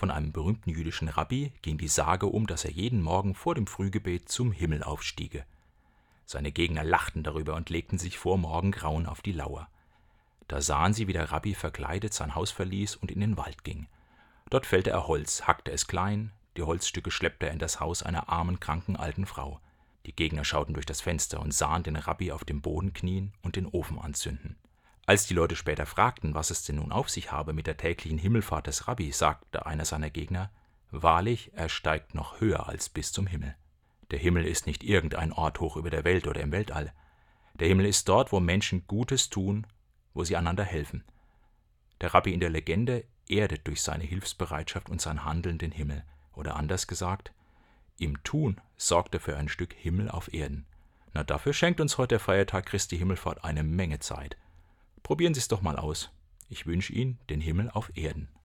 Von einem berühmten jüdischen Rabbi ging die Sage um, dass er jeden Morgen vor dem Frühgebet zum Himmel aufstiege. Seine Gegner lachten darüber und legten sich vor Morgengrauen auf die Lauer. Da sahen sie, wie der Rabbi verkleidet sein Haus verließ und in den Wald ging. Dort fällte er Holz, hackte es klein, die Holzstücke schleppte er in das Haus einer armen, kranken alten Frau. Die Gegner schauten durch das Fenster und sahen den Rabbi auf dem Boden knien und den Ofen anzünden. Als die Leute später fragten, was es denn nun auf sich habe mit der täglichen Himmelfahrt des Rabbi, sagte einer seiner Gegner: Wahrlich, er steigt noch höher als bis zum Himmel. Der Himmel ist nicht irgendein Ort hoch über der Welt oder im Weltall. Der Himmel ist dort, wo Menschen Gutes tun, wo sie einander helfen. Der Rabbi in der Legende erdet durch seine Hilfsbereitschaft und sein Handeln den Himmel. Oder anders gesagt, im Tun sorgt er für ein Stück Himmel auf Erden. Na, dafür schenkt uns heute der Feiertag Christi Himmelfahrt eine Menge Zeit. Probieren Sie es doch mal aus. Ich wünsche Ihnen den Himmel auf Erden.